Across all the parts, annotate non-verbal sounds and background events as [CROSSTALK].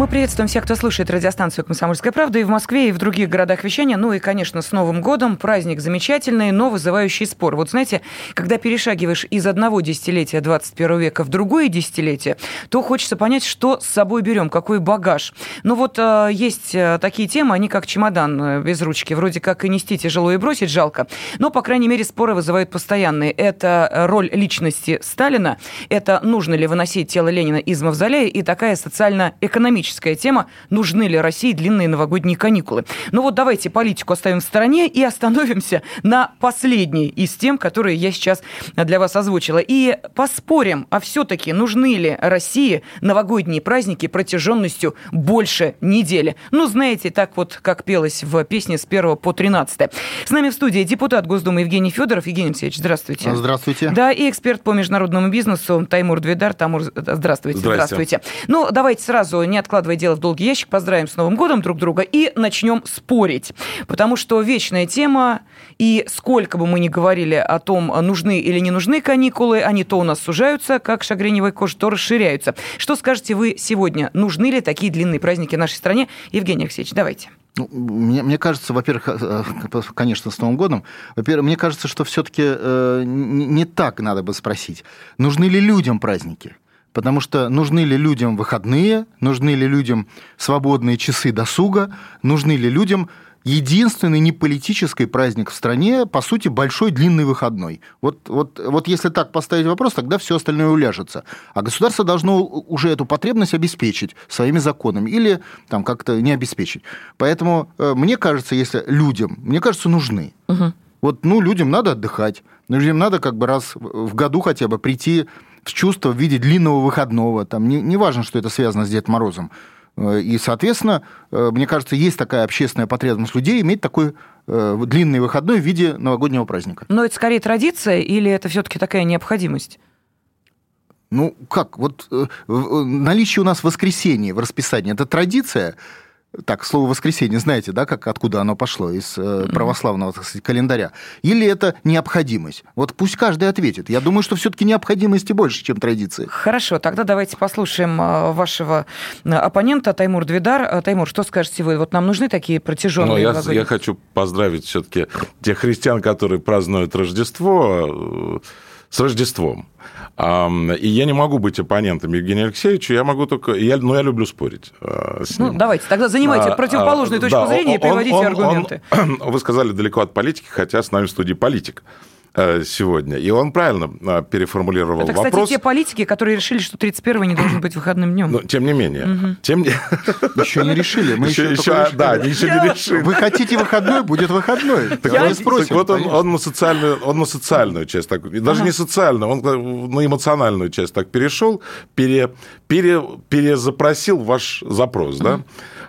Мы приветствуем всех, кто слушает радиостанцию «Комсомольская правда» и в Москве, и в других городах вещания. Ну и, конечно, с Новым годом. Праздник замечательный, но вызывающий спор. Вот знаете, когда перешагиваешь из одного десятилетия 21 века в другое десятилетие, то хочется понять, что с собой берем, какой багаж. Ну вот э, есть э, такие темы, они как чемодан э, без ручки. Вроде как и нести тяжело, и бросить жалко. Но, по крайней мере, споры вызывают постоянные. Это роль личности Сталина, это нужно ли выносить тело Ленина из мавзолея и такая социально-экономическая экономическая тема, нужны ли России длинные новогодние каникулы. Ну вот давайте политику оставим в стороне и остановимся на последней из тем, которые я сейчас для вас озвучила. И поспорим, а все-таки нужны ли России новогодние праздники протяженностью больше недели. Ну, знаете, так вот, как пелось в песне с 1 по 13. С нами в студии депутат Госдумы Евгений Федоров. Евгений Алексеевич, здравствуйте. Здравствуйте. Да, и эксперт по международному бизнесу Таймур Двидар. Тамур, здравствуйте. Здравствуйте. здравствуйте. Ну, давайте сразу, не откладывая откладывая дело в долгий ящик, поздравим с Новым годом друг друга и начнем спорить. Потому что вечная тема, и сколько бы мы ни говорили о том, нужны или не нужны каникулы, они то у нас сужаются, как шагреневая кожа, то расширяются. Что скажете вы сегодня? Нужны ли такие длинные праздники нашей стране? Евгений Алексеевич, давайте. Ну, мне, мне кажется, во-первых, э, э, конечно, с Новым годом, во-первых, мне кажется, что все-таки э, не так надо бы спросить, нужны ли людям праздники. Потому что нужны ли людям выходные, нужны ли людям свободные часы досуга, нужны ли людям единственный неполитический праздник в стране, по сути, большой длинный выходной. Вот, вот, вот если так поставить вопрос, тогда все остальное уляжется. А государство должно уже эту потребность обеспечить своими законами или там как-то не обеспечить. Поэтому э, мне кажется, если людям, мне кажется, нужны. Угу. Вот, ну, людям надо отдыхать, людям надо как бы раз в году хотя бы прийти в чувство в виде длинного выходного. Там не, не важно, что это связано с Дедом Морозом. Э, и, соответственно, э, мне кажется, есть такая общественная потребность людей иметь такой э, длинный выходной в виде новогоднего праздника. Но это скорее традиция или это все-таки такая необходимость? Ну, как? Вот наличие у нас воскресенья в расписании – это традиция, так, слово воскресенье, знаете, да, как, откуда оно пошло, из э, православного, так сказать, календаря. Или это необходимость? Вот пусть каждый ответит. Я думаю, что все-таки необходимости больше, чем традиции. Хорошо, тогда давайте послушаем э, вашего э, оппонента Таймур Двидар. Э, Таймур, что скажете вы? Вот нам нужны такие протяженные ну, я, я хочу поздравить все-таки тех христиан, которые празднуют Рождество с Рождеством. И я не могу быть оппонентом Евгения Алексеевича, я могу только... Я, но я люблю спорить э, с ну, ним. Ну, давайте, тогда занимайте а, противоположную а, точку да, зрения он, и приводите он, аргументы. Он, [CLEARS THROAT] вы сказали далеко от политики, хотя с нами в студии политик. Э, сегодня. И он правильно э, переформулировал Это, кстати, вопрос. те политики, которые решили, что 31 не должен быть выходным днем. Но, тем не менее. Угу. Тем не... [LAUGHS] Еще не решили. Мы еще, еще, еще да, еще не решили. Вы хотите выходной, будет выходной. Так Я не спросим. Так вот он, он, на социальную, он на социальную часть, так, даже ага. не социальную, он на эмоциональную часть так перешел, пере, пере, перезапросил ваш запрос, угу. да?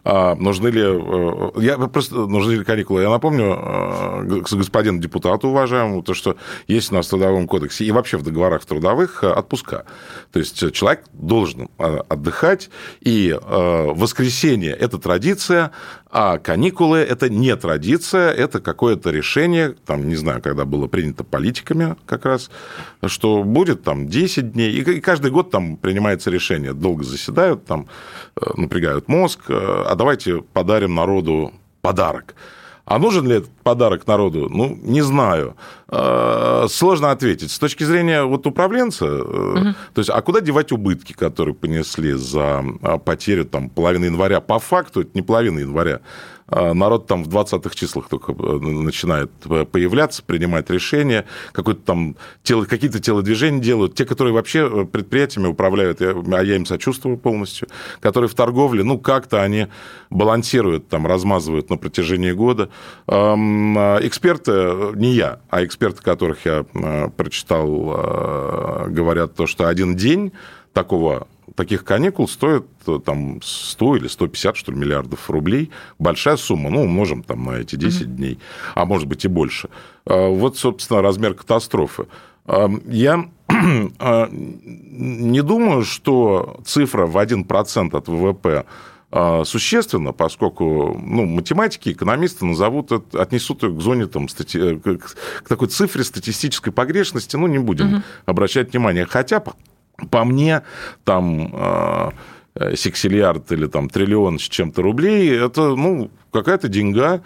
А, нужны ли... Э, я просто... Нужны ли каникулы? Я напомню э, господину депутату уважаемому, то, что есть у нас в Трудовом кодексе и вообще в договорах трудовых э, отпуска. То есть человек должен отдыхать, и воскресенье – это традиция, а каникулы – это не традиция, это какое-то решение, там, не знаю, когда было принято политиками как раз, что будет там 10 дней, и каждый год там принимается решение, долго заседают, там напрягают мозг, а давайте подарим народу подарок. А нужен ли этот подарок народу? Ну, не знаю. А, сложно ответить. С точки зрения вот управленца, угу. то есть, а куда девать убытки, которые понесли за а, потерю там, половины января? По факту это не половина января. А, народ там в 20-х числах только э, начинает появляться, принимать решения, какое-то там тело, какие-то телодвижения делают. Те, которые вообще э, предприятиями управляют, я, а я им сочувствую полностью, которые в торговле, ну, как-то они балансируют, там, размазывают на протяжении года. А, эксперты, э, не я, а эксперты, которых я прочитал, говорят то, что один день такого таких каникул стоит э, там 100 или 150, что ли, миллиардов рублей. Большая сумма, ну, умножим там на эти 10 mm-hmm. дней, а может быть и больше. А, вот, собственно, размер катастрофы. А, я [CLEARS THROAT] а, не думаю, что цифра в 1% от ВВП а, существенно, поскольку ну, математики, экономисты назовут это, отнесут ее к зоне там, стати... Э, к такой цифре статистической погрешности, ну, не будем угу. обращать внимание. Хотя, по, мне, там а, сексиллиард или там триллион с чем-то рублей, это, ну, какая-то деньга, Э,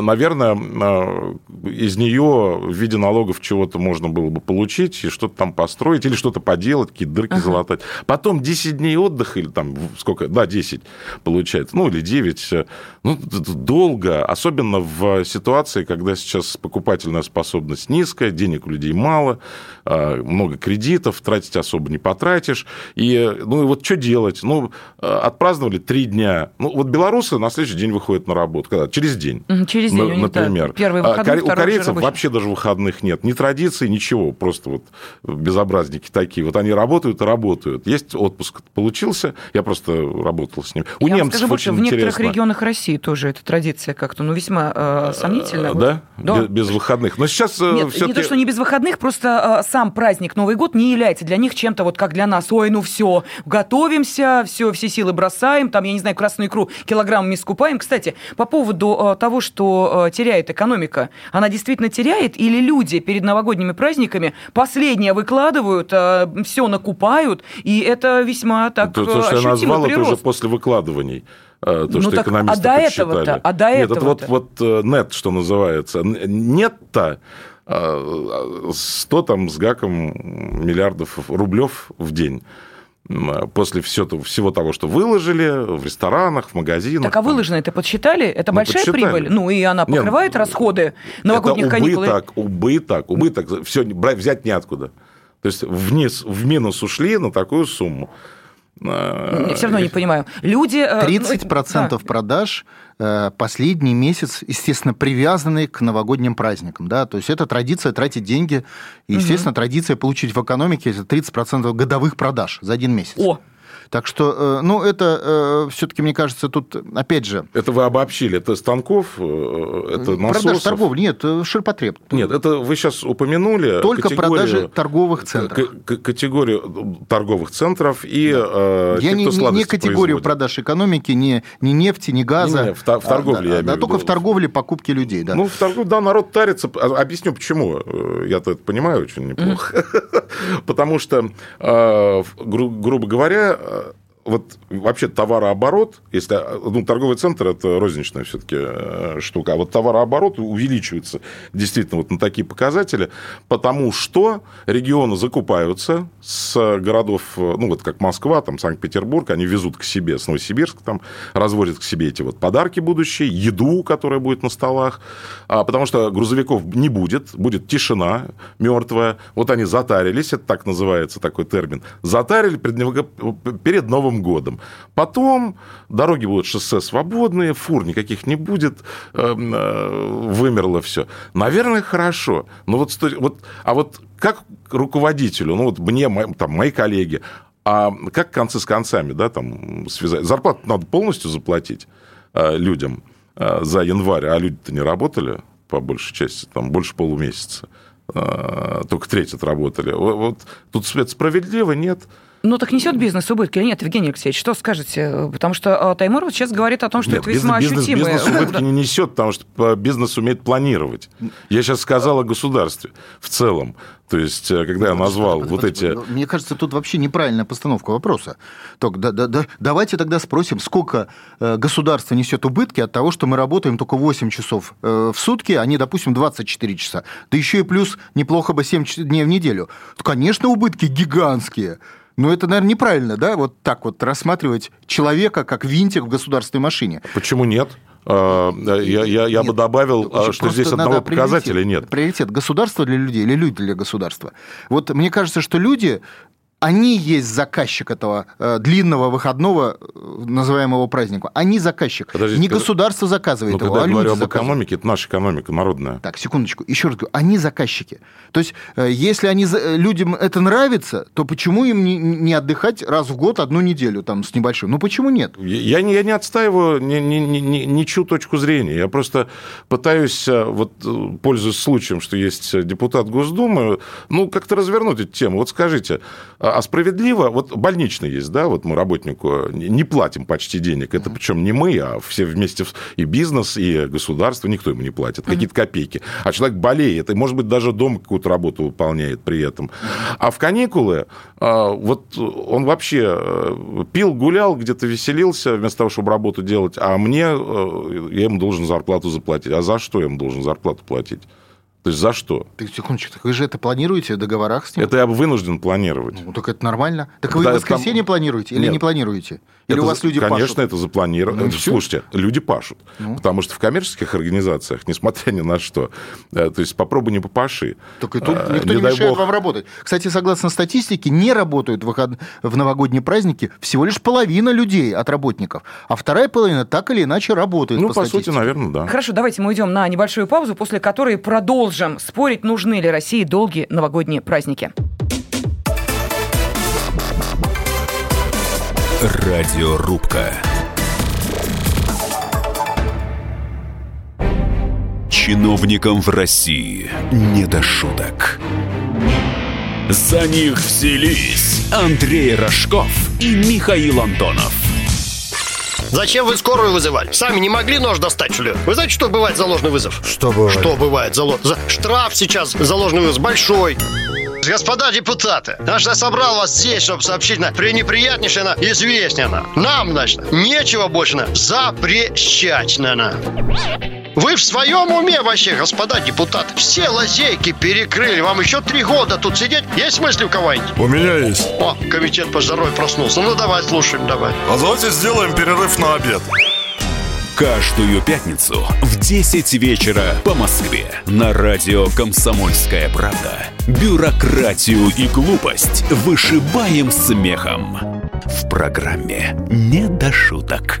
наверное, э, из нее в виде налогов чего-то можно было бы получить и что-то там построить или что-то поделать, какие-то дырки ага. залатать. Потом 10 дней отдыха или там сколько, да, 10 получается, ну или 9. Э, ну, долго, особенно в ситуации, когда сейчас покупательная способность низкая, денег у людей мало, много кредитов, тратить особо не потратишь. И, ну, и вот что делать? Ну, отпраздновали три дня. Ну, вот белорусы на следующий день выходят на работу, когда? Через день. Через день, например. Да, первый выходной, У корейцев вообще даже выходных нет. Ни традиций, ничего. Просто вот безобразники такие. Вот они работают и работают. Есть отпуск получился, я просто работал с ним. У я немцев скажу больше, очень в некоторых интересно. регионах России тоже эта традиция как-то, ну, весьма э, сомнительная. Да? да? Без, без выходных. Но сейчас э, Нет, не то, что не без выходных, просто э, сам праздник Новый год не является для них чем-то вот как для нас. Ой, ну все, готовимся, все, все силы бросаем, там, я не знаю, красную икру килограммами скупаем. Кстати, по поводу того, что что э, теряет экономика? Она действительно теряет? Или люди перед новогодними праздниками последнее выкладывают, э, все накупают, и это весьма так то, то, что я назвал, это уже после выкладываний э, то, ну что так, экономисты а до этого-то, а до Нет, этого это вот, вот нет, что называется. Нет-то 100 там с гаком миллиардов рублев в день после все, всего того, что выложили в ресторанах, в магазинах. Так а выложено это подсчитали? Это ну, большая подсчитали. прибыль? Ну, и она покрывает Нет, расходы новогодних это каникул? убыток, убыток, убыток. Все, взять неоткуда. То есть вниз, в минус ушли на такую сумму. Я все равно не понимаю. Люди... 30% ну, да. продаж э, последний месяц, естественно, привязаны к новогодним праздникам. Да? То есть это традиция тратить деньги. И, естественно, угу. традиция получить в экономике 30% годовых продаж за один месяц. О, так что, э, ну, это э, все-таки, мне кажется, тут, опять же... Это вы обобщили. Это станков, э, это насосов? Продаж торговли, нет, ширпотреб. Нет, это вы сейчас упомянули... Только продажи торговых центров. Категорию торговых центров и да. Я те, не, не категорию производит. продаж экономики, не, не нефти, не газа. Не, не, в, в торговле, а, я да, да, только в торговле покупки людей, да. Ну, в торговле, да, народ тарится. А, объясню, почему. Я-то это понимаю очень неплохо. [LAUGHS] Потому что, грубо говоря, uh, вот вообще товарооборот, если ну, торговый центр это розничная все-таки э, штука, а вот товарооборот увеличивается действительно вот на такие показатели, потому что регионы закупаются с городов, ну вот как Москва, там Санкт-Петербург, они везут к себе с Новосибирска, там разводят к себе эти вот подарки будущие, еду, которая будет на столах, а, потому что грузовиков не будет, будет тишина мертвая, вот они затарились, это так называется такой термин, затарили перед Новым Новым годом. Потом дороги будут шоссе свободные, фур никаких не будет, эм, э, вымерло все. Наверное, хорошо. Но вот, вот, а вот как руководителю, ну вот мне, там, мои коллеги, а как концы с концами, да, там, связать? Зарплату надо полностью заплатить э, людям э, за январь, а люди-то не работали, по большей части, там, больше полумесяца. Только треть отработали. Вот тут справедливо, нет. Ну, так несет бизнес убытки или нет, Евгений Алексеевич? Что скажете? Потому что а, Таймур вот сейчас говорит о том, что нет, это весьма бизнес, ощутимое. Бизнес [LAUGHS] убытки не несет, потому что бизнес умеет планировать. Я сейчас сказал о государстве в целом. То есть, э, когда я назвал вот, вот эти... Мне кажется, тут вообще неправильная постановка вопроса. Так, да, да, да, давайте тогда спросим, сколько э, государство несет убытки от того, что мы работаем только 8 часов э, в сутки, а не, допустим, 24 часа. Да еще и плюс неплохо бы 7 дней в неделю. Конечно, убытки гигантские. Но это, наверное, неправильно, да, вот так вот рассматривать человека как винтик в государственной машине. Почему нет? А, я, я, я нет, бы добавил, а, что здесь одного показателя нет. Приоритет государства для людей или люди для государства. Вот мне кажется, что люди они есть заказчик этого э, длинного выходного, э, называемого праздника. Они заказчик. Подождите, не государство заказывает ну, его, когда а я говорю об экономике, это наша экономика народная. Так, секундочку. Еще раз говорю, они заказчики. То есть, э, если они, э, людям это нравится, то почему им не, не отдыхать раз в год одну неделю там с небольшим? Ну, почему нет? Я не, я не отстаиваю ни, ни, ни, ни, ничью точку зрения. Я просто пытаюсь, э, вот, пользуясь случаем, что есть депутат Госдумы, ну, как-то развернуть эту тему. Вот скажите, а а справедливо, вот больничный есть, да, вот мы работнику не платим почти денег, это причем не мы, а все вместе, и бизнес, и государство, никто ему не платит, какие-то копейки. А человек болеет, и, может быть, даже дома какую-то работу выполняет при этом. А в каникулы вот он вообще пил, гулял, где-то веселился, вместо того, чтобы работу делать, а мне, я ему должен зарплату заплатить. А за что я ему должен зарплату платить? То есть за что? Так, секундочку, вы же это планируете в договорах с ним? Это я вынужден планировать. Ну, так это нормально. Так вы да, в воскресенье там... планируете или Нет. не планируете? Или это, у вас люди конечно, пашут? Конечно, это запланировано. Ну, Слушайте, люди пашут. Ну. Потому что в коммерческих организациях, [LAUGHS] несмотря ни на что, э, то есть попробуй не попаши. Так и тут а, никто не, не мешает бог... вам работать. Кстати, согласно статистике, не работают в, выход... в новогодние праздники всего лишь половина людей от работников, а вторая половина так или иначе работает. Ну, по, по сути, наверное, да. Хорошо, давайте мы уйдем на небольшую паузу, после которой продолжим спорить, нужны ли России долгие новогодние праздники. Радиорубка. Чиновникам в России не до шуток. За них взялись Андрей Рожков и Михаил Антонов. Зачем вы скорую вызывали? Сами не могли нож достать, что ли? Вы знаете, что бывает за ложный вызов? Что бывает? Что бывает за ложный? Штраф сейчас за ложный вызов большой. Господа депутаты, наш я собрал вас здесь, чтобы сообщить на пренеприятнейшее на известнее на. Нам, значит, нечего больше на запрещать на. Вы в своем уме вообще, господа депутаты? Все лазейки перекрыли. Вам еще три года тут сидеть? Есть мысли у кого-нибудь? У меня есть. О, комитет по здоровью проснулся. Ну, давай, слушаем, давай. А давайте сделаем перерыв на обед. Каждую пятницу в 10 вечера по Москве на радио «Комсомольская правда». Бюрократию и глупость вышибаем смехом. В программе «Не до шуток».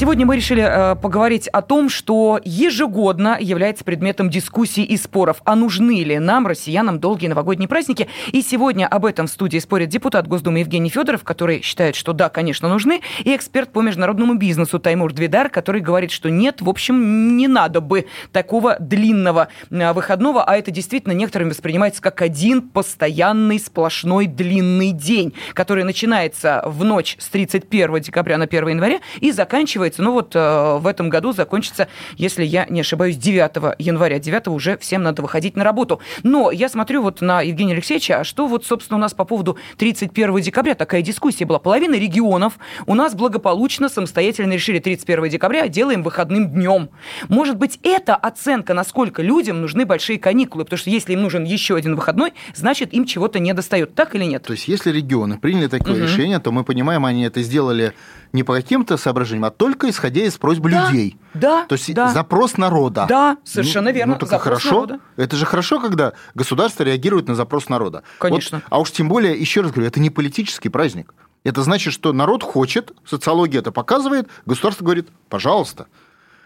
Сегодня мы решили э, поговорить о том, что ежегодно является предметом дискуссий и споров, а нужны ли нам, россиянам, долгие новогодние праздники. И сегодня об этом в студии спорит депутат Госдумы Евгений Федоров, который считает, что да, конечно, нужны, и эксперт по международному бизнесу Таймур Двидар, который говорит, что нет, в общем, не надо бы такого длинного э, выходного, а это действительно некоторыми воспринимается как один постоянный сплошной длинный день, который начинается в ночь с 31 декабря на 1 января и заканчивается заканчивается. Ну вот э, в этом году закончится, если я не ошибаюсь, 9 января. 9 уже всем надо выходить на работу. Но я смотрю вот на Евгения Алексеевича, а что вот, собственно, у нас по поводу 31 декабря такая дискуссия была. Половина регионов у нас благополучно самостоятельно решили 31 декабря делаем выходным днем. Может быть, это оценка, насколько людям нужны большие каникулы, потому что если им нужен еще один выходной, значит, им чего-то не достает. Так или нет? То есть, если регионы приняли такое угу. решение, то мы понимаем, они это сделали не по каким-то соображениям, а только исходя из просьб да, людей. Да. То есть да. запрос народа. Да, совершенно ну, верно. Ну, только хорошо. Народа. Это же хорошо, когда государство реагирует на запрос народа. Конечно. Вот, а уж тем более, еще раз говорю, это не политический праздник. Это значит, что народ хочет, социология это показывает, государство говорит, пожалуйста.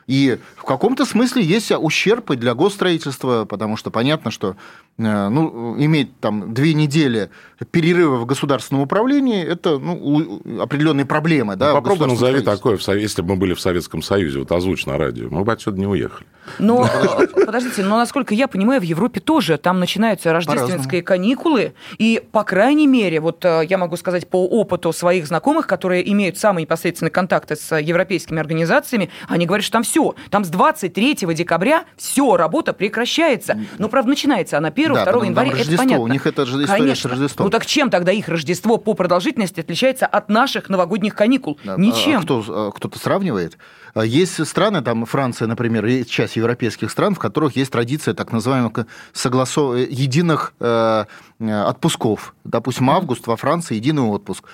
И в каком-то смысле есть ущерб и для госстроительства, потому что понятно, что ну, иметь там две недели перерыва в государственном управлении – это ну, определенные проблемы. Да, ну, попробуй назови такое, если бы мы были в Советском Союзе, вот озвучь на радио, мы бы отсюда не уехали. Но, [LAUGHS] подождите, но насколько я понимаю, в Европе тоже там начинаются рождественские каникулы, и, по крайней мере, вот э, я могу сказать по опыту своих знакомых, которые имеют самые непосредственные контакты с европейскими организациями, они говорят, что там все все. Там с 23 декабря все, работа прекращается. Но, правда, начинается она 1 да, 2 января, это понятно. У них это же история Конечно. с Рождеством. Ну так чем тогда их Рождество по продолжительности отличается от наших новогодних каникул? Да. Ничем. А, кто, а, кто-то сравнивает? А, есть страны, там Франция, например, есть часть европейских стран, в которых есть традиция так называемых согласов... единых э, отпусков. Допустим, август во Франции единый отпуск.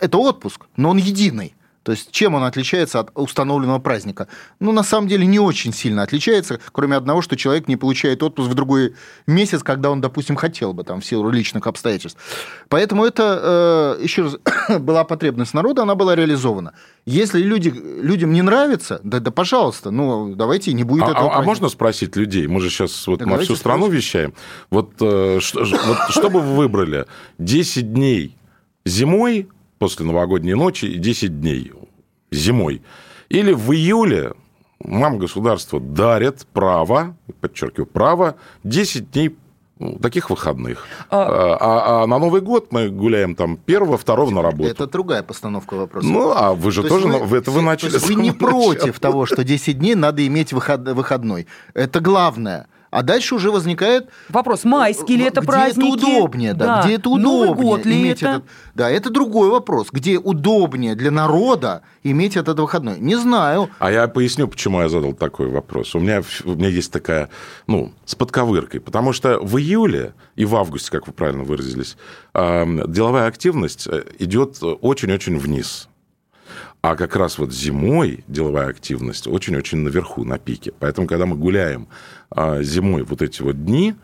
Это отпуск, но он единый. То есть чем он отличается от установленного праздника? Ну, на самом деле, не очень сильно отличается, кроме одного, что человек не получает отпуск в другой месяц, когда он, допустим, хотел бы, там, в силу личных обстоятельств. Поэтому это, э, еще раз, [COUGHS] была потребность народа, она была реализована. Если люди, людям не нравится, да, да пожалуйста, ну, давайте не будет а, этого. А, а можно спросить людей? Мы же сейчас вот на всю страну спросить. вещаем. Вот, э, что, вот что бы вы выбрали? 10 дней зимой, после новогодней ночи, 10 дней зимой. Или в июле нам государство дарит право, подчеркиваю, право 10 дней ну, таких выходных. А... А, а на Новый год мы гуляем там первого, второго на работу. Это другая постановка вопроса. Ну, а вы же То тоже, вы, это вы начали. вы не против того, что 10 дней надо иметь выход, выходной. Это главное. А дальше уже возникает... Вопрос, майские ли это где праздники? Где это удобнее, да, да. где это удобнее. Новый год ли иметь это? Этот... Да, это другой вопрос. Где удобнее для народа иметь этот выходной? Не знаю. А я поясню, почему я задал такой вопрос. У меня, у меня есть такая, ну, с подковыркой. Потому что в июле и в августе, как вы правильно выразились, деловая активность э, идет очень-очень вниз. А как раз вот зимой деловая активность очень-очень наверху, на пике. Поэтому, когда мы гуляем а, зимой вот эти вот дни,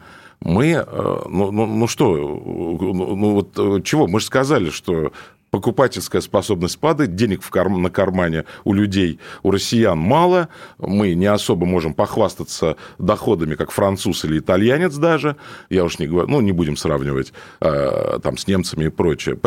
мы, э, ну, ну, ну что, ну вот э, чего, мы же сказали, что покупательская способность падает, денег в карм... на кармане у людей, у россиян мало, мы не особо можем похвастаться доходами, как француз или итальянец даже, я уж не говорю, ну, не будем сравнивать э, там с немцами и прочее.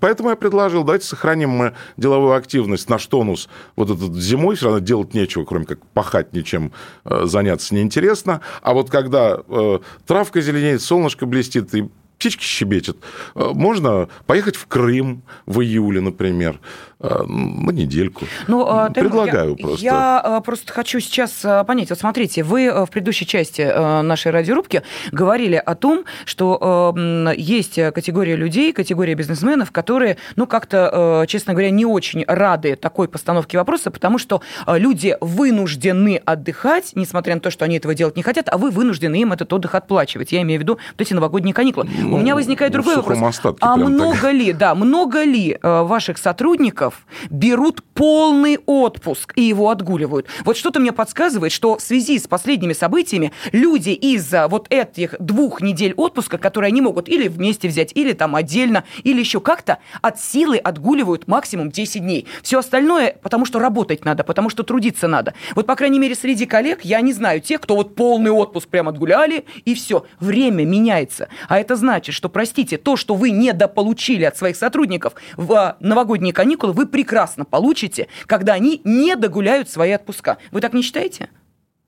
Поэтому я предложил, давайте сохраним мы деловую активность, наш тонус вот этот зимой, все равно делать нечего, кроме как пахать ничем, э, заняться неинтересно, а вот когда э, травка зеленеет, солнышко блестит, и птички щебечут. Э, можно поехать в Крым в июле, например. Э, на недельку. Ну, а, Предлагаю я, просто. Я э, просто хочу сейчас понять. Вот смотрите, вы в предыдущей части нашей радиорубки говорили о том, что есть категория людей, категория бизнесменов, которые, ну, как-то, честно говоря, не очень рады такой постановке вопроса, потому что люди вынуждены отдыхать, несмотря на то, что они этого делать не хотят, а вы вынуждены им этот отдых отплачивать. Я имею в виду вот эти новогодние каникулы. Ну, У меня возникает ну, другой вопрос. А много так. ли, да, много ли ваших сотрудников сотрудников берут полный отпуск и его отгуливают. Вот что-то мне подсказывает, что в связи с последними событиями люди из-за вот этих двух недель отпуска, которые они могут или вместе взять, или там отдельно, или еще как-то, от силы отгуливают максимум 10 дней. Все остальное, потому что работать надо, потому что трудиться надо. Вот, по крайней мере, среди коллег я не знаю тех, кто вот полный отпуск прям отгуляли, и все. Время меняется. А это значит, что, простите, то, что вы недополучили от своих сотрудников в новогодние каникулы, вы прекрасно получите, когда они не догуляют свои отпуска. Вы так не считаете?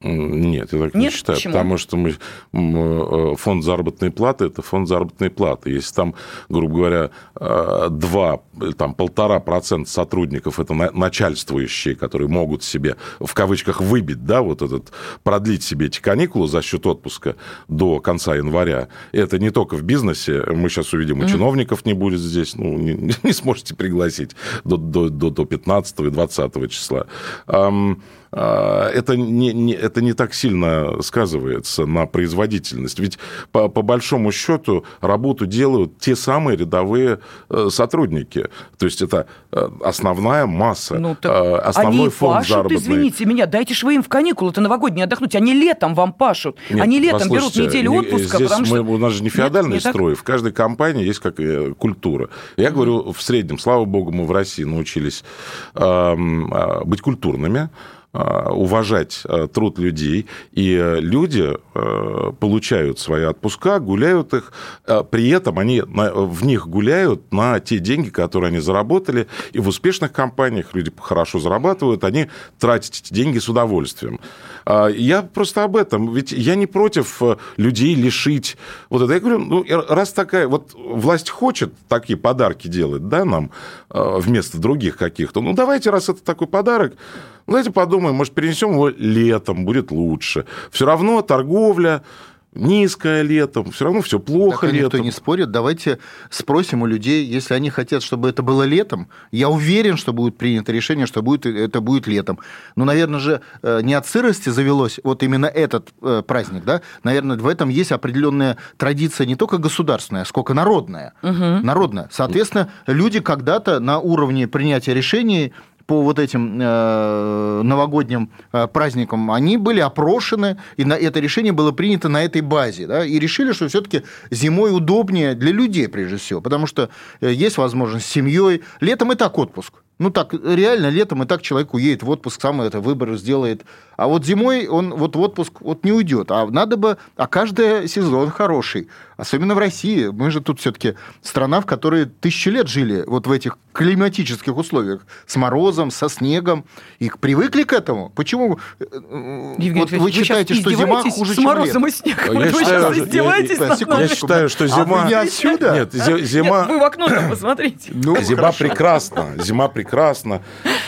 Нет, я так Нет? не считаю, Почему? потому что мы, э, фонд заработной платы – это фонд заработной платы. Если там, грубо говоря, 2, э, там, полтора процента сотрудников – это начальствующие, которые могут себе, в кавычках, выбить, да, вот этот, продлить себе эти каникулы за счет отпуска до конца января. Это не только в бизнесе, мы сейчас увидим, и mm-hmm. чиновников не будет здесь, ну, не, [LAUGHS] не сможете пригласить до, до, до 15 и 20 числа. А, это не, не, это не так сильно сказывается на производительность. Ведь по, по большому счету работу делают те самые рядовые э, сотрудники. То есть это э, основная масса, ну, так э, основной они фонд пашут, заработной. извините меня, дайте же вы им в каникулы, это новогодние отдохнуть. Они летом вам пашут. Нет, они летом берут неделю отпуска. Здесь потому мы, что... У нас же не феодальный нет, строй. В каждой компании есть как культура. Я mm-hmm. говорю в среднем. Слава богу, мы в России научились э, быть культурными. Э, уважать э, труд людей, и э, люди получают свои отпуска, гуляют их, при этом они в них гуляют на те деньги, которые они заработали, и в успешных компаниях люди хорошо зарабатывают, они тратят эти деньги с удовольствием. Я просто об этом, ведь я не против людей лишить. Вот это. Я говорю, ну, раз такая, вот власть хочет такие подарки делать, да, нам, вместо других каких-то, ну, давайте, раз это такой подарок, давайте подумаем, может, перенесем его летом, будет лучше. Все равно торговля, низкое летом, все равно все плохо так летом. Никто не спорит. Давайте спросим у людей, если они хотят, чтобы это было летом. Я уверен, что будет принято решение, что будет, это будет летом. Но, наверное же, э, не от сырости завелось вот именно этот э, праздник, да? Наверное, в этом есть определенная традиция не только государственная, сколько народная. Угу. Народная. Соответственно, люди когда-то на уровне принятия решений по вот этим э, новогодним э, праздникам, они были опрошены, и на, это решение было принято на этой базе. Да, и решили, что все-таки зимой удобнее для людей, прежде всего, потому что э, есть возможность с семьей. Летом и так отпуск. Ну так, реально, летом и так человек уедет в отпуск, сам это выбор сделает А вот зимой он вот в отпуск вот не уйдет. А надо бы, а каждый сезон хороший. Особенно в России. Мы же тут все-таки страна, в которой тысячи лет жили вот в этих климатических условиях. С морозом, со снегом. И привыкли к этому. Почему э, Евгений вот вы считаете, что зима хуже, с чем морозом и снегом? Я Вы считаю, сейчас я- издеваетесь я- нами? Я считаю, что А зима... вы не отсюда? Нет, зи- зима... Нет, вы в окно там посмотрите. Ну, Зима прекрасна, зима прекрасна,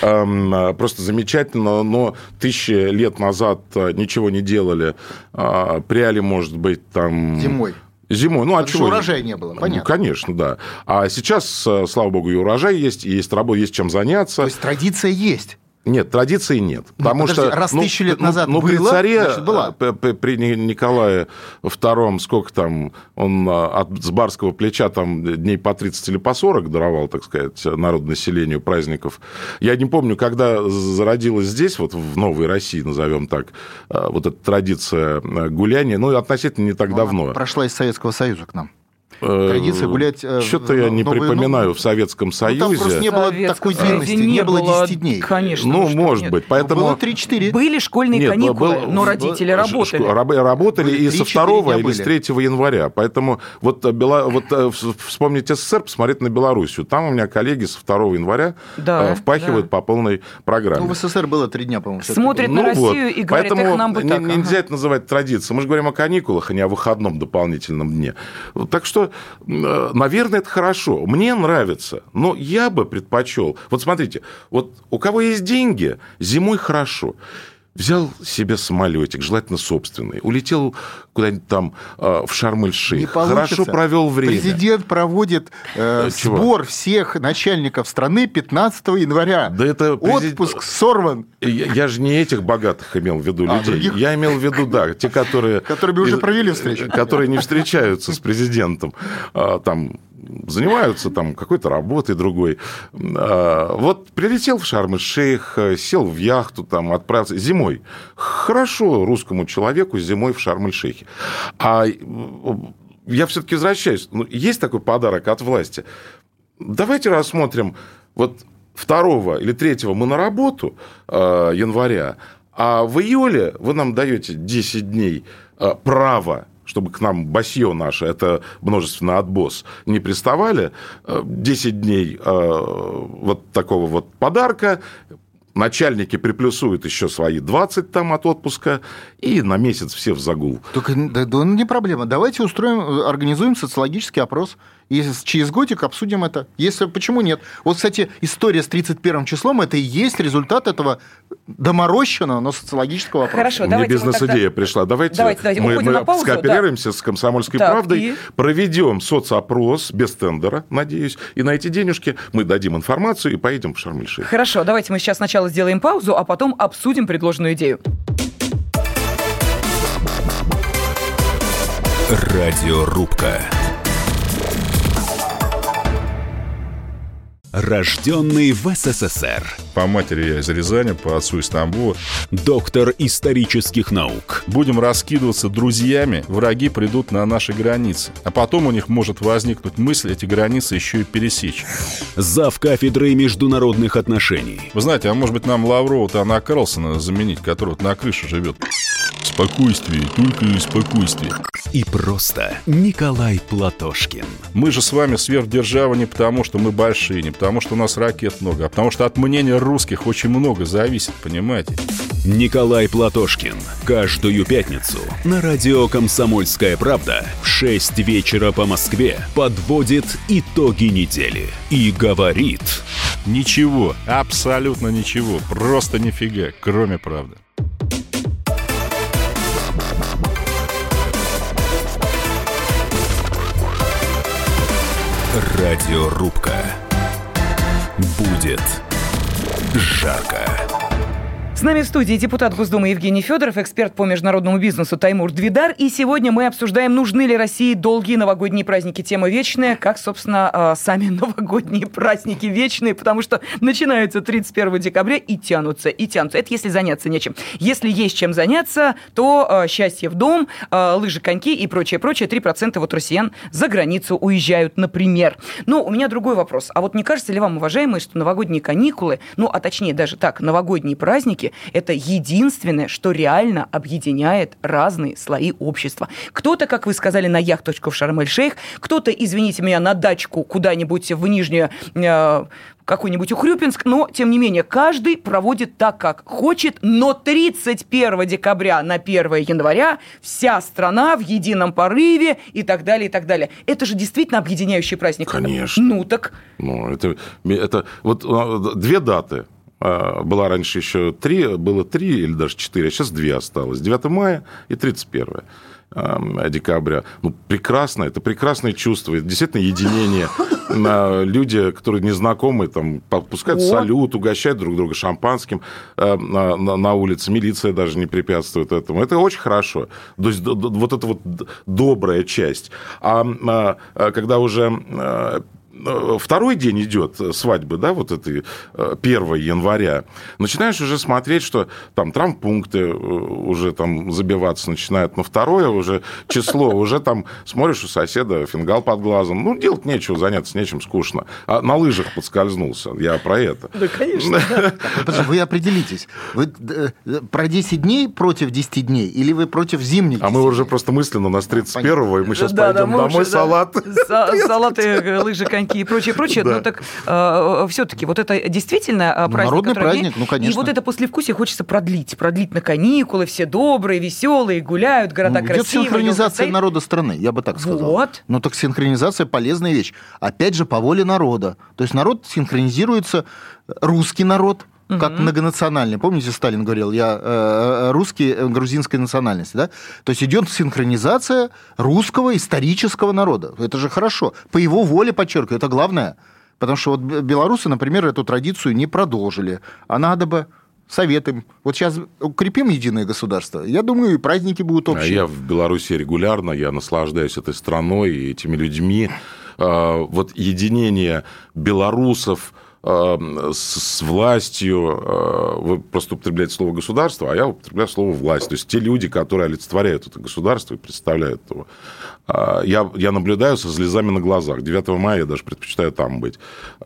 эм, э, просто замечательно, но тысячи лет назад э, ничего не делали, э, пряли, может быть, там... Зимой. Зимой, ну а Потому чего? урожая не было, Ну, понятно. конечно, да. А сейчас, э, слава богу, и урожай есть, и есть работа, есть чем заняться. То есть традиция есть. Нет, традиции нет. Ну, Потому подожди, что, раз тысячу лет ну, назад ну, при было, царе, значит, была. э, при Ни- Николае II, сколько там, он э, от с барского плеча там дней по 30 или по 40 даровал, так сказать, народонаселению праздников. Я не помню, когда зародилась здесь, вот в Новой России, назовем так, э, вот эта традиция гуляния, ну, относительно не так Она давно. Прошла из Советского Союза к нам. Э, традиция гулять, э, Что-то я не припоминаю в Советском Ну, там просто Союзе. не было такой Союзе длинности, не было 10 дней. Конечно. Ну, может нет. быть. Ну, Поэтому... Было 3-4. Были школьные Нет, каникулы, был- но родители работали. Работали и со 3-4 2 дня или с 3 января. Поэтому вот, э, Бела... вот вспомнить СССР, посмотреть на Белоруссию. Там у меня коллеги со 2 января Да, впахивают да. по полной программе. Ну, в СССР было 3 дня, по-моему. Смотрят на Ну вот. Россию и говорят, Поэтому «Эх, нам бы не- так». нельзя Ага. это называть традицией. Мы же говорим о каникулах, а не о выходном дополнительном дне. Так что, э, наверное, это хорошо. Мне нравится, но я бы предпочел. Вот смотрите, вот у кого есть деньги, зимой хорошо. Взял себе самолетик, желательно собственный, улетел куда-нибудь там э, в Шарм-эль-Шейх, хорошо провел время. Президент проводит э, Э, сбор всех начальников страны 15 января. Да это президент- Отпуск сорван. Я, я же не этих богатых имел в виду А, людей. других? Я имел в виду, да, те, которые... Которыми уже провели встречу. Которые не встречаются с президентом. А, Там занимаются там какой-то работой другой. А, Вот прилетел в Шарм-эль-Шейх, сел в яхту, там, отправился зимой. Хорошо русскому человеку зимой в Шарм-эль-Шейхе. А я все-таки возвращаюсь. Ну, Есть такой подарок от власти. Давайте рассмотрим вот 2 или 3 мы на работу э, января, а в июле вы нам даете 10 дней э, права чтобы к нам басье наше, это множественный отбос, не приставали, э, 10 дней э, вот такого вот подарка, начальники приплюсуют еще свои 20 там от отпуска, и на месяц все в загул. Только да, да, ну, не проблема. Давайте устроим, э, организуем социологический опрос. И через годик обсудим это. Если почему нет? Вот, кстати, история с 31 числом это и есть результат этого доморощенного, но социологического опроса. Хорошо, Мне бизнес-идея тогда- пришла. Давайте, Давайте, давайте, мы, мы паузу, скооперируемся с «Комсомольской Так, правдой», и? проведем соцопрос без тендера, надеюсь, и на эти денежки мы дадим информацию и поедем в Шарм-эль-Шейх. Хорошо, давайте мы сейчас сначала сделаем паузу, а потом обсудим предложенную идею. Радиорубка. Рожденный в СССР. По матери я из Рязани, по отцу из Тамбова. Доктор исторических наук. Будем раскидываться друзьями, враги придут на наши границы. А потом у них может возникнуть мысль эти границы еще и пересечь. Зав кафедрой международных отношений. Вы знаете, а может быть нам Лаврова-то Анна Карлсона заменить, который вот на крыше живет? Спокойствие, только спокойствие. И просто Николай Платошкин. Мы же с вами сверхдержава не потому, что мы большие, не потому, что у нас ракет много, а потому что от мнения русских очень много зависит, понимаете? Николай Платошкин. Каждую пятницу на радио «Комсомольская правда» в 6 вечера по Москве подводит итоги недели и говорит... Ничего, абсолютно ничего, просто нифига, кроме правды. Радиорубка. Будет жарко. С нами в студии депутат Госдумы Евгений Федоров, эксперт по международному бизнесу Таймур Двидар. И сегодня мы обсуждаем, нужны ли России долгие новогодние праздники. Тема вечная, как, собственно, э, сами [LAUGHS] новогодние праздники вечные, потому что начинаются 31 декабря и тянутся, и тянутся. Это если заняться нечем. Если есть чем заняться, то э, счастье в дом, э, лыжи, коньки и прочее, прочее. 3% вот россиян за границу уезжают, например. Но у меня другой вопрос. А вот не кажется ли вам, уважаемые, что новогодние каникулы, ну, а точнее даже так, новогодние праздники, праздники. Это единственное, что реально объединяет разные слои общества. Кто-то, как вы сказали, на яхточку в Шарм-эль-Шейх, кто-то, извините меня, на дачку куда-нибудь в Нижнее э, какой-нибудь Ухрюпинск, но, тем не менее, каждый проводит так, как хочет, но 31 декабря на 1 января вся страна в едином порыве и так далее, и так далее. Это же действительно объединяющий праздник. Конечно. Ну, так... Ну, это, это вот а, две даты. А, была раньше еще три, было три или даже четыре, а сейчас две осталось. 9 мая и 31 декабря. Ну, прекрасно, это прекрасное чувство, это действительно единение. [LAUGHS] Люди, которые незнакомые, там, пускают салют, угощают друг друга шампанским на, на, на улице, милиция даже не препятствует этому. Это очень хорошо. То есть вот это вот добрая часть. А, а когда уже второй день идет свадьбы, да, вот этой 1 э, января, начинаешь уже смотреть, что там травмпункты э, уже там забиваться начинают на второе уже число, уже там смотришь у соседа фингал под глазом, ну, делать нечего, заняться нечем, скучно. А на лыжах подскользнулся, я про это. Да, конечно. [LAUGHS] Вы определитесь, вы про 10 дней против 10 дней или вы против зимних А мы уже просто мысленно, у нас 31-го, и мы сейчас пойдем домой салат. Салаты, лыжи, коньки праздники и прочее, прочее. Но так э, все-таки вот это действительно э, праздник. Народный праздник, ну, конечно. И вот это послевкусие хочется продлить. Продлить на каникулы, все добрые, веселые, гуляют, города ну, красивые. Идет синхронизация народа страны, я бы так сказал. Вот. Ну так синхронизация полезная вещь. Опять же, по воле народа. То есть народ синхронизируется, русский народ – как угу. многонациональный. Помните, Сталин говорил, я э, русский э, грузинской национальности, да? То есть идет синхронизация русского исторического народа. Это же хорошо. По его воле, подчеркиваю, это главное. Потому что вот белорусы, например, эту традицию не продолжили. А надо бы советуем. Вот сейчас укрепим единое государство, я думаю, и праздники будут а общие. Я в Беларуси регулярно, я наслаждаюсь этой страной и этими людьми. А, вот единение белорусов, с властью, э, вы просто употребляете слово государство, а я употребляю слово власть. То есть те люди, которые олицетворяют это государство и представляют его. Э, я, я наблюдаю со слезами на глазах. 9 мая я даже предпочитаю там быть.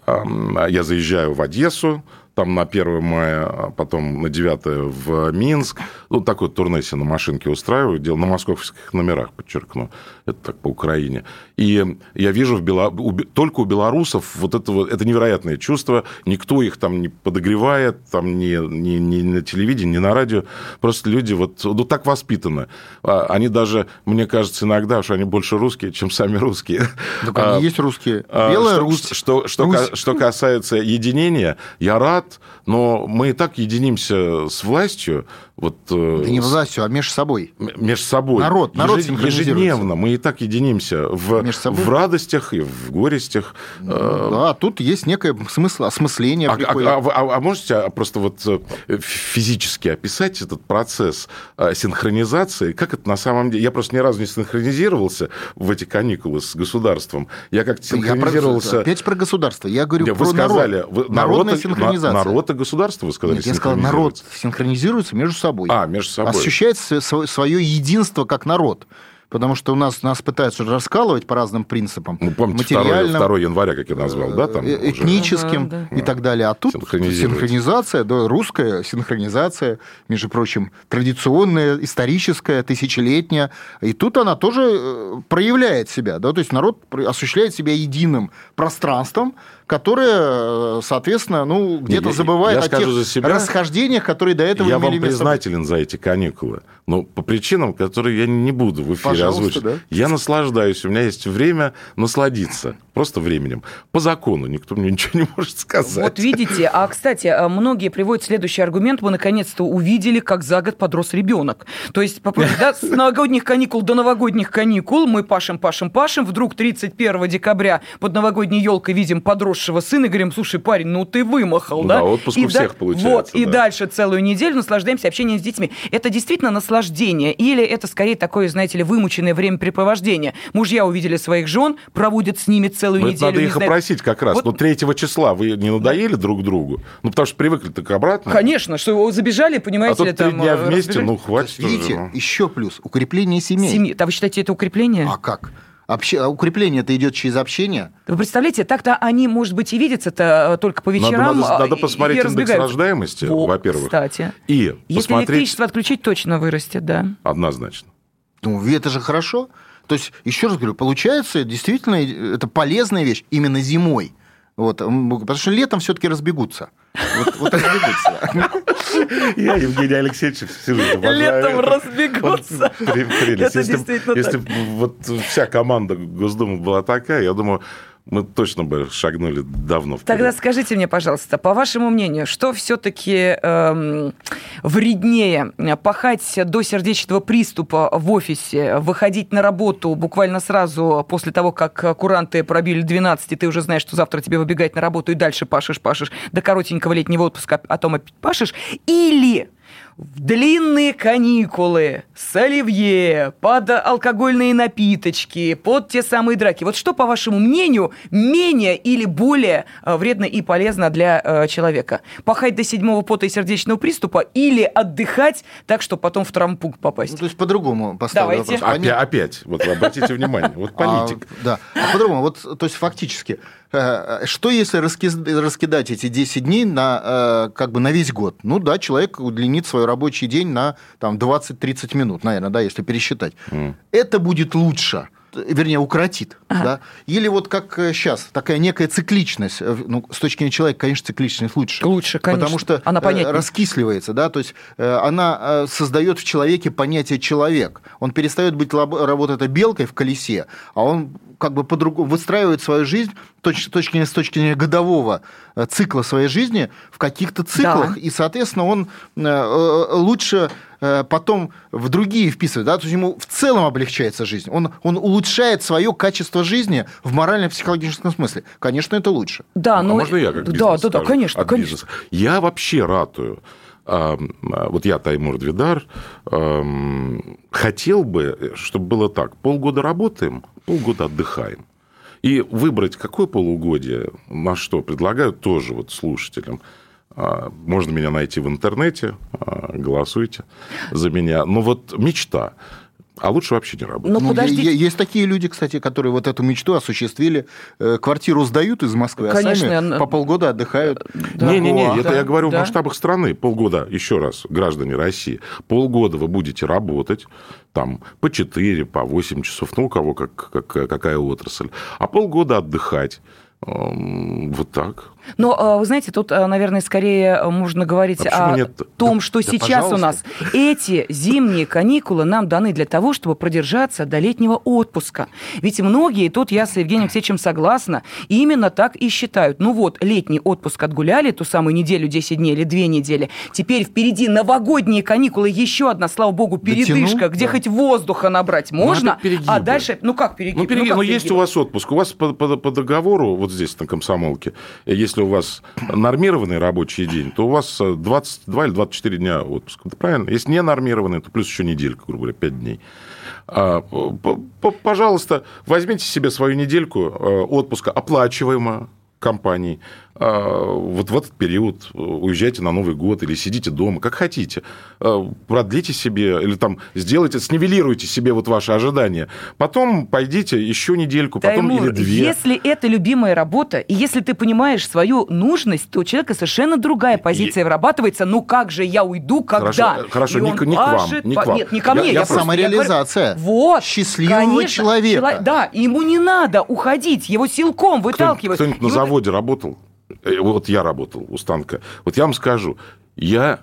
Эм, я заезжаю в Одессу, там на 1 мая, а потом на 9 в Минск. Ну, такой турнесе на машинке устраиваю, делал на московских номерах, подчеркну, это так по Украине. И я вижу в Бело... только у белорусов вот это, вот, это невероятное чувство, никто их там не подогревает, там ни, ни, ни на телевидении, ни на радио, просто люди вот, ну, так воспитаны. А они даже, мне кажется, иногда, что они больше русские, чем сами русские. Так они а, есть русские. Белая что, Русь. Что, что, Русь. что касается единения, я рад, рад, но мы и так единимся с властью. Вот, э, да не властью, а между собой. Между собой. Народ, народ Еж, Ежедневно мы и так единимся в, в радостях и в горестях. Ну, э, да, тут есть некое смысл, осмысление. А, а, а, а можете просто вот э, физически описать этот процесс синхронизации? Как это на самом деле? Я просто ни разу не синхронизировался в эти каникулы с государством. Я как-то синхронизировался... Я про, опять про государство. Я говорю вы про сказали, народ. Вы, Народная синхронизация. Народ и государство, вы сказали, Нет, я сказал, народ синхронизируется между собой. А, между собой. Ощущает свое единство как народ потому что у нас нас пытаются раскалывать по разным принципам. Ну, помните, материальным, 2, 2 января, как я назвал, да? Там э, этническим уже... и так далее. А тут синхронизация, да, русская синхронизация, между прочим, традиционная, историческая, тысячелетняя. И тут она тоже э, проявляет себя. Да? То есть народ осуществляет себя единым пространством, которое, э, соответственно, ну, где-то забывает я о тех за себя, расхождениях, которые до этого я имели Я вам признателен за эти каникулы. Но по причинам, которые я не буду в эфире озвучить. Да? Я наслаждаюсь. У меня есть время насладиться. Просто временем. По закону никто мне [LAUGHS] ничего не может сказать. Вот видите. А, кстати, а, многие приводят следующий аргумент. Мы наконец-то увидели, как за год подрос ребенок. То есть, да, с новогодних каникул до новогодних каникул мы пашем, пашем, пашем. Вдруг 31 декабря под новогодней елкой видим подросшего сына и говорим, слушай, парень, ну ты вымахал, да? Да, отпуск и у всех да, получается. Вот, да. и дальше целую неделю наслаждаемся общением с детьми. Это действительно наслаждение? Или это скорее такое, знаете ли, вымученное времяпрепровождение? Мужья увидели своих жен, проводят с ними целую Но неделю. надо их знаю... опросить как раз. Вот... Ну, третьего числа вы не надоели друг другу? Ну, потому что привыкли так обратно. Конечно, что забежали, понимаете а ли, там... дня вместе, разбежали. ну, хватит. Видите, уже, еще плюс, укрепление семей. Семьи. А вы считаете, это укрепление? А как? Обще... а Укрепление это идет через общение. Вы представляете, так-то они, может быть, и видятся-то э, только по вечерам. Надо, надо, надо и- посмотреть и индекс разбегаются. рождаемости, Во, во-первых. Кстати. И Если посмотреть электричество отключить, точно вырастет, да. однозначно. Ну, это же хорошо. То есть, еще раз говорю, получается, действительно, это полезная вещь именно зимой. Вот, потому что летом все-таки разбегутся. Вот, вот разбегутся. [LAUGHS] Я Евгений Алексеевич всю жизнь обожаю Летом разбегутся. Вот пре- [LAUGHS] прелесть. Это Если, действительно если так. вот вся команда Госдумы была такая, я думаю, мы точно бы шагнули давно вперед. Тогда скажите мне, пожалуйста, по вашему мнению, что все-таки вреднее пахать до сердечного приступа в офисе, выходить на работу буквально сразу после того, как куранты пробили 12, и ты уже знаешь, что завтра тебе выбегать на работу и дальше пашешь, пашешь, до коротенького летнего отпуска, а потом пашешь, или в длинные каникулы с оливье, под алкогольные напиточки, под те самые драки. Вот что, по вашему мнению, менее или более э, вредно и полезно для э, человека? Пахать до седьмого пота и сердечного приступа или отдыхать так, чтобы потом в травмпункт Ну, попасть? то есть, по-другому поставлю Давайте. вопрос. Опять, опять, вот обратите внимание, вот политик. А, да. А по-другому, вот, то есть фактически, что если раскидать эти 10 дней на, э, как бы на весь год? Ну да, человек удлинит свой рабочий день на там, 20-30 минут, наверное, да, если пересчитать. Это будет лучше вернее, укоротит. Да? Или вот как сейчас, такая некая цикличность. э, Ну, с точки зрения человека, конечно, цикличность лучше. Лучше, конечно. Потому что Она э, понятнее. раскисливается, да, то есть э, она э, создает в человеке понятие человек. Он перестает быть работать этой белкой в колесе, а он как бы по-другому выстраивает свою жизнь точки зрения, с точки зрения годового э, цикла своей жизни в каких-то циклах, Да. и, соответственно, он э, э, лучше э, потом в другие вписывает, да, то есть ему в целом облегчается жизнь, он, он улучшает свое качество жизни в морально-психологическом смысле. Конечно, это лучше. Да, А ну, можно я как да, бизнес да, да, скажу? конечно, От конечно. бизнеса. Я вообще ратую. а, а, Вот я, Таймур Двидар, хотел бы, чтобы было так. Полгода работаем, полгода отдыхаем. И выбрать какое полугодие, на что предлагаю тоже вот слушателям. А, Можно меня найти в интернете, а, голосуйте за меня. Но вот мечта. А лучше вообще не работать. Ну, Ну, подождите. Есть такие люди, кстати, которые вот эту мечту осуществили. Э, Квартиру сдают из Москвы, а Конечно, сами я- по полгода отдыхают. Да. Не-не-не, О, это да, я говорю да. в масштабах страны. Полгода, еще раз, граждане России, полгода вы будете работать, там, по 4, по 8 часов, ну, у кого как, как- какая отрасль, а полгода отдыхать. Вот так. Но, э, вы знаете, тут, э, наверное, скорее э, можно говорить А о нет-то? том, что да, сейчас у нас пожалуйста. эти зимние каникулы нам даны для того, чтобы продержаться до летнего отпуска. Ведь многие, тут я с Евгением Алексеевичем согласна, именно так и считают. Ну вот, летний отпуск отгуляли, ту самую неделю, 10 дней или 2 недели. Теперь впереди новогодние каникулы, еще одна, слава богу, передышка, Дотянул, где да. хоть воздуха набрать можно, а дальше, ну как перегиб? Ну, переги- как ну, есть перегиб? у вас отпуск. У вас по, по- по договору, вот здесь, на комсомолке, э, если у вас нормированный рабочий день, то у вас э, 22 или 24 дня отпуска. Это правильно? Если не нормированный, то плюс еще неделька, грубо говоря, 5 дней. А, Пожалуйста, возьмите себе свою недельку э, отпуска, оплачиваемо компанией. А, Вот в этот период э, уезжайте на Новый год или сидите дома, как хотите. А, Продлите себе или там сделайте, снивелируйте себе вот ваши ожидания. Потом пойдите еще недельку, потом Таймур, или две. если это любимая работа, и если ты понимаешь свою нужность, то у человека совершенно другая позиция вырабатывается. Ну как же я уйду, когда? Хорошо, хорошо, И не не к вам, не к вам. Нет, не ко Я- мне. я я просто- Самореализация я говорю, вот, счастливого конечно, человека. чело- Да, ему не надо уходить, его силком выталкивают. кто-нибудь И на вот- заводе работал? Э, Вот я работал у станка. Вот я вам скажу, я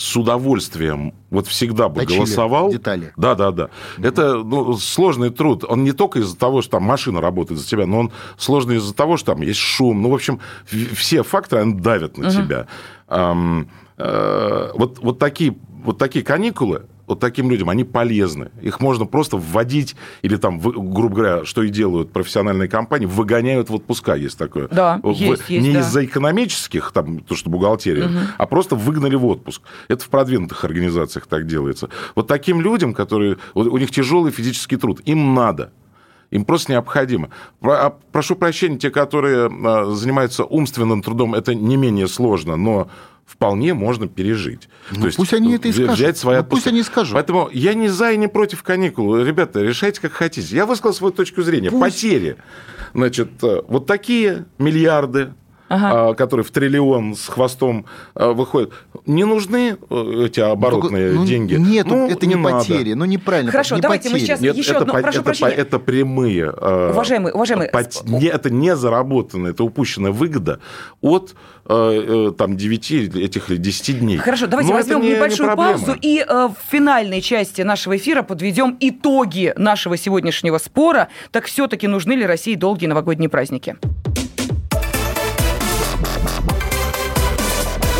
с удовольствием вот всегда бы Точили голосовал. детали. Да, да, да. Это ну, сложный труд. Он не только из-за того, что там машина работает за тебя, но он сложный из-за того, что там есть шум. Ну, в общем, все факторы они давят на тебя. Ам, э, вот, вот, такие, вот такие каникулы, вот таким людям, они полезны. Их можно просто вводить, или там, грубо говоря, что и делают профессиональные компании, выгоняют в отпуска, есть такое. Да, В- есть, есть, Не да. из-за экономических, там, то, что бухгалтерия, а просто выгнали в отпуск. Это в продвинутых организациях так делается. Вот таким людям, которые... вот У них тяжелый физический труд, им надо. Им просто необходимо. А, прошу прощения, те, которые а, занимаются умственным трудом, это не менее сложно, но вполне можно пережить. Ну, То есть пусть они это и скажут. Взять свои ну, пусть они скажут. Поэтому я не за и не против каникул. Ребята, решайте как хотите. Я высказал свою точку зрения. Пусть. Потери. Значит, э, вот такие миллиарды ага. А, который в триллион с хвостом а, выходит. Не нужны э, эти оборотные ну, деньги. Нет, ну, это не, не потери, ну неправильно. Хорошо, не давайте потери. мы сейчас Нет, еще это, одно, по, прошу это, прощения. это прямые. А, уважаемые, уважаемые. Пот... Не, это не заработанная, это упущенная выгода от э, там 9 этих или 10 дней. Хорошо, давайте Но возьмем не, небольшую не паузу и э, в финальной части нашего эфира подведем итоги нашего сегодняшнего спора. Так все-таки нужны ли России долгие новогодние праздники?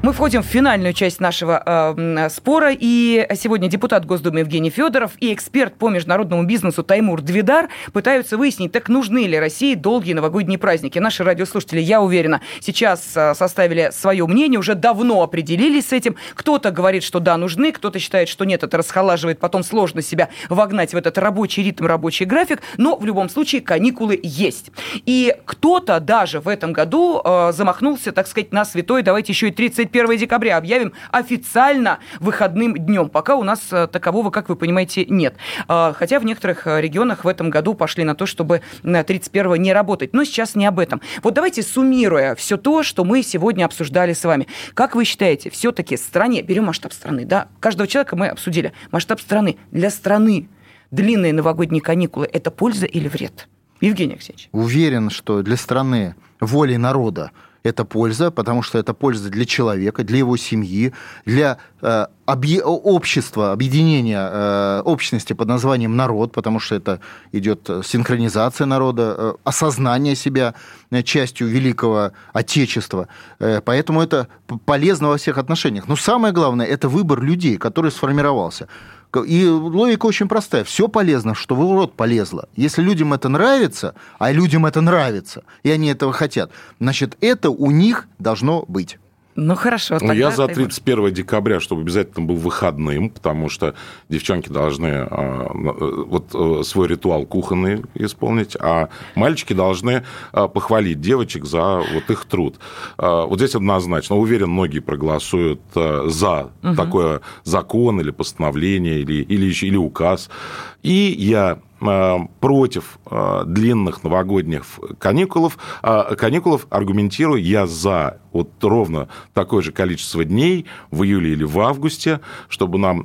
Мы входим в финальную часть нашего э, спора, и сегодня депутат Госдумы Евгений Федоров и эксперт по международному бизнесу Таймур Двидар пытаются выяснить, так нужны ли России долгие новогодние праздники. Наши радиослушатели, я уверена, сейчас э, составили свое мнение, уже давно определились с этим. Кто-то говорит, что да, нужны, кто-то считает, что нет, это расхолаживает, потом сложно себя вогнать в этот рабочий ритм, рабочий график, но в любом случае каникулы есть. И кто-то даже в этом году э, замахнулся, так сказать, на святой, давайте еще и 30 31 декабря объявим официально выходным днем. Пока у нас э, такового, как вы понимаете, нет. А, хотя в некоторых э, регионах в этом году пошли на то, чтобы на 31 не работать. Но сейчас не об этом. Вот давайте суммируя все то, что мы сегодня обсуждали с вами. Как вы считаете, все-таки стране, берем масштаб страны, да, каждого человека мы обсудили, масштаб страны, для страны длинные новогодние каникулы – это польза или вред? Евгений Алексеевич. Уверен, что для страны волей народа это польза, потому что это польза для человека, для его семьи, для э, объ... общества, объединения э, общности под названием народ, потому что это идет синхронизация народа, э, осознание себя э, частью великого Отечества. Э, поэтому это полезно во всех отношениях. Но самое главное, это выбор людей, который сформировался. И логика очень простая. Все полезно, что в рот полезло. Если людям это нравится, а людям это нравится, и они этого хотят, значит, это у них должно быть. Ну хорошо. Ну, я за 31 декабря, чтобы обязательно был выходным, потому что девчонки должны а, э, вот э, свой ритуал кухонный исполнить, а мальчики должны а, похвалить девочек за вот их труд. А, вот здесь однозначно. Уверен, многие проголосуют за угу. такое закон или постановление или, или, еще, или указ. И я против длинных новогодних каникулов, каникулов аргументирую я за вот ровно такое же количество дней в июле или в августе, чтобы нам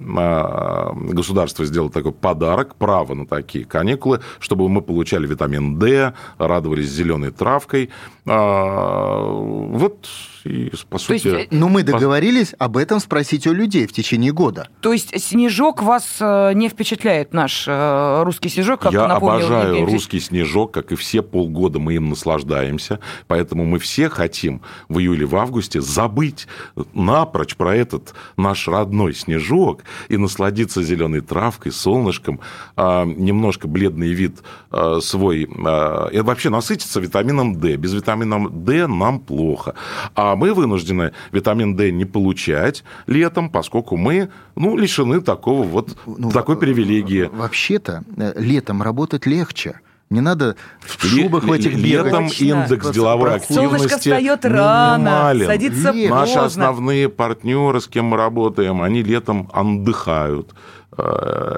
государство сделало такой подарок, право на такие каникулы, чтобы мы получали витамин D, радовались зеленой травкой. Вот и, по сути... есть, ну, мы договорились об этом спросить у людей в течение года. То есть снежок вас не впечатляет, наш русский снежок? снежок, как Я напомнил обожаю Евгений русский снежок, как и все полгода мы им наслаждаемся. Поэтому мы все хотим в июле или в августе забыть напрочь про этот наш родной снежок и насладиться зеленой травкой, солнышком, а, немножко бледный вид а, свой, а, и вообще насытиться витамином D. Без витамина D нам плохо. А мы вынуждены витамин D не получать летом, поскольку мы ну, лишены такого вот, ну, такой привилегии. Вообще-то э, летом работать легче. Не надо в шубах в этих Летом бегать. индекс деловой активности Солнышко встает рано, минимален. садится Наши поздно. основные партнеры, с кем мы работаем, они летом отдыхают э,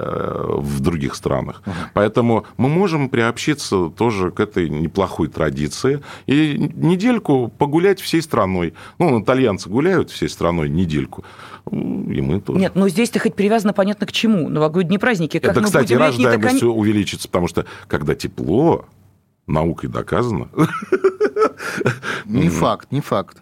в других странах. Поэтому мы можем приобщиться тоже к этой неплохой традиции и недельку погулять всей страной. Ну, итальянцы гуляют всей страной недельку, и мы тоже. Нет, ну здесь-то хоть привязано понятно к чему. Новогодние праздники. Как Это, мы кстати, будем так рождаемость они- увеличится, потому что когда тепло, наукой доказано. Не факт, не факт.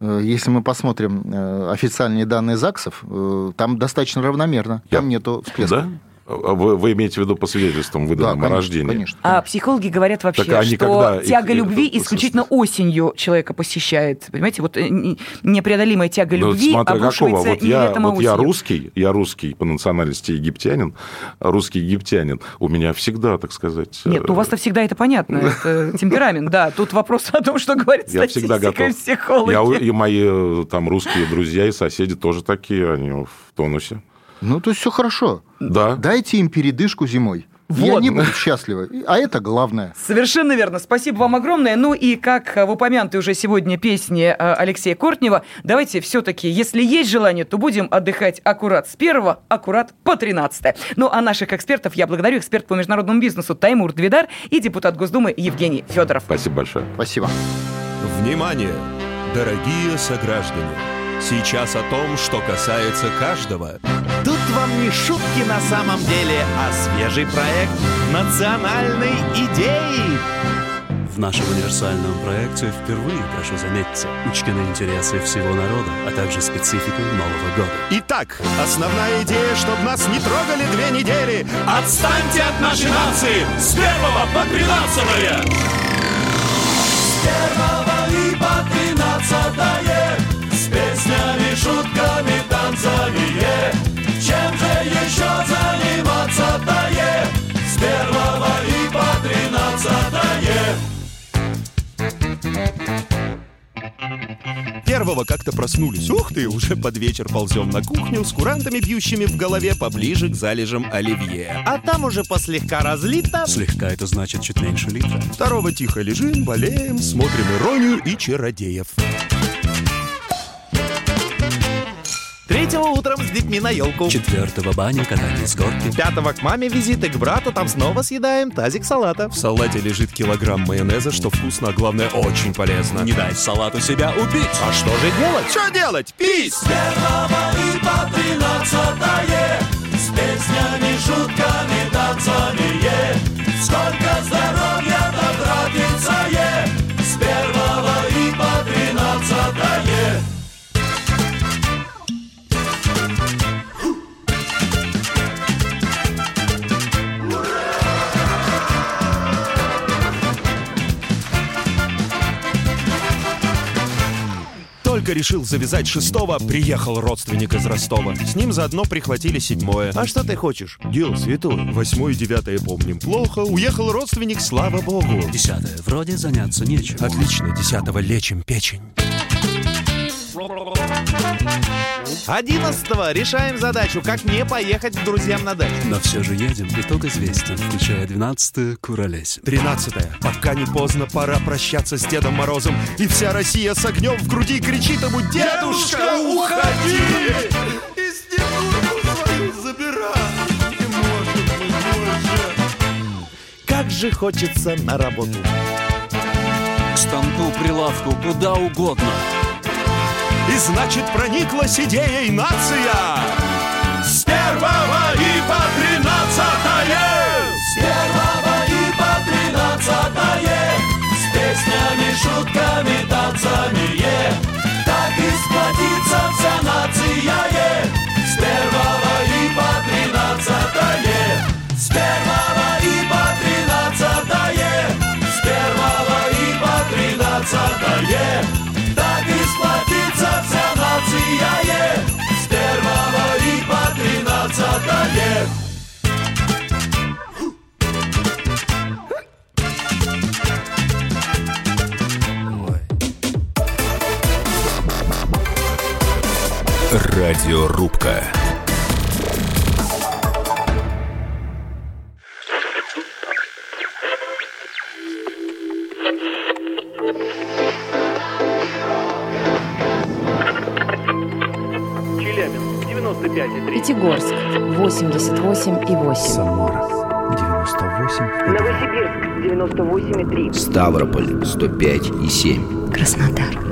Э, Если мы посмотрим э, официальные данные ЗАГСов, э, там достаточно равномерно. Там нету всплеска. Да? А Вы, вы имеете в виду по свидетельствам выданным Да, о конечно, рождении? конечно. А психологи говорят вообще, Так что когда их- тяга их- любви исключительно осенью человека посещает. Понимаете, вот э, не- непреодолимая тяга Ну, любви смотря обрушивается какого. Вот я, летом, вот я осенью. русский, я русский по национальности египтянин, русский египтянин. У меня всегда, так сказать... Нет, ну у вас-то всегда это понятно, [LAUGHS] это темперамент, да. Тут вопрос о том, что говорит Я всегда статистика и готов. психологи. Я, и мои э, там русские друзья и соседи тоже такие, они в тонусе. Ну, то есть все хорошо. Да. Дайте им передышку зимой. И Вот. они будут счастливы. А это главное. Совершенно верно. Спасибо вам огромное. Ну и как э, в упомянутой уже сегодня песне э, Алексея Кортнева, давайте все-таки, если есть желание, то будем отдыхать аккурат с 1 аккурат по 13 Ну а наших экспертов я благодарю. Эксперт по международному бизнесу Таймур Двидар и депутат Госдумы Евгений Федоров. Спасибо большое. Спасибо. Внимание, дорогие сограждане! Сейчас о том, что касается каждого. Вам не шутки на самом деле, а свежий проект национальной идеи. В нашем универсальном проекте впервые, прошу заметьте, учтены интересы всего народа, а также специфику Нового года. Итак, основная идея, чтобы нас не трогали две недели. Отстаньте от нашей нации с первого по тринадцатое! С первого и по тринадцатое С песнями, шутками, танцами. Чем же еще заниматься-то е? С первого и по тринадцатое Первого как-то проснулись. Ух ты, уже под вечер ползем на кухню с курантами, бьющими в голове поближе к залежам оливье. А там уже послегка разлито. Слегка это значит чуть меньше литра. Второго тихо лежим, болеем, смотрим иронию и чародеев. Третьего утром с детьми на елку. Четвертого баня, катание с горки. Пятого к маме визит и к брату, там снова съедаем тазик салата. В салате лежит килограмм майонеза, что вкусно, а главное, очень полезно. Не дай салату себя убить. А что же делать? Что делать? Пись! С первого и по тринадцатое С песнями, шутками, танцами е. Сколько здоровья Только решил завязать шестого, приехал родственник из Ростова. С ним заодно прихватили седьмое. А что ты хочешь? Дело святое. Восьмое и девятое помним плохо. Уехал родственник, слава богу. Десятое. Вроде заняться нечем. Отлично, десятого лечим печень. Одиннадцатого решаем задачу, как не поехать к друзьям на дачу. Но все же едем. Итог известен, включая двенадцатое куролесим. Тринадцатое. Пока не поздно, пора прощаться с Дедом Морозом. И вся Россия с огнем в груди кричит ему «Дедушка, уходи!» И снегурку свою забирай Не может быть больше Как же хочется на работу. К станку, прилавку, куда угодно. И значит прониклась идеей нация. С первого и по тринадцатое! С первого и по тринадцатое С песнями, шутками, танцами е. Так и сплотится вся Радиорубка. Челябинск, 95,3. Пятигорск 88,8. Самара 98. Новосибирск 98,3. Ставрополь 105 и 7. Краснодар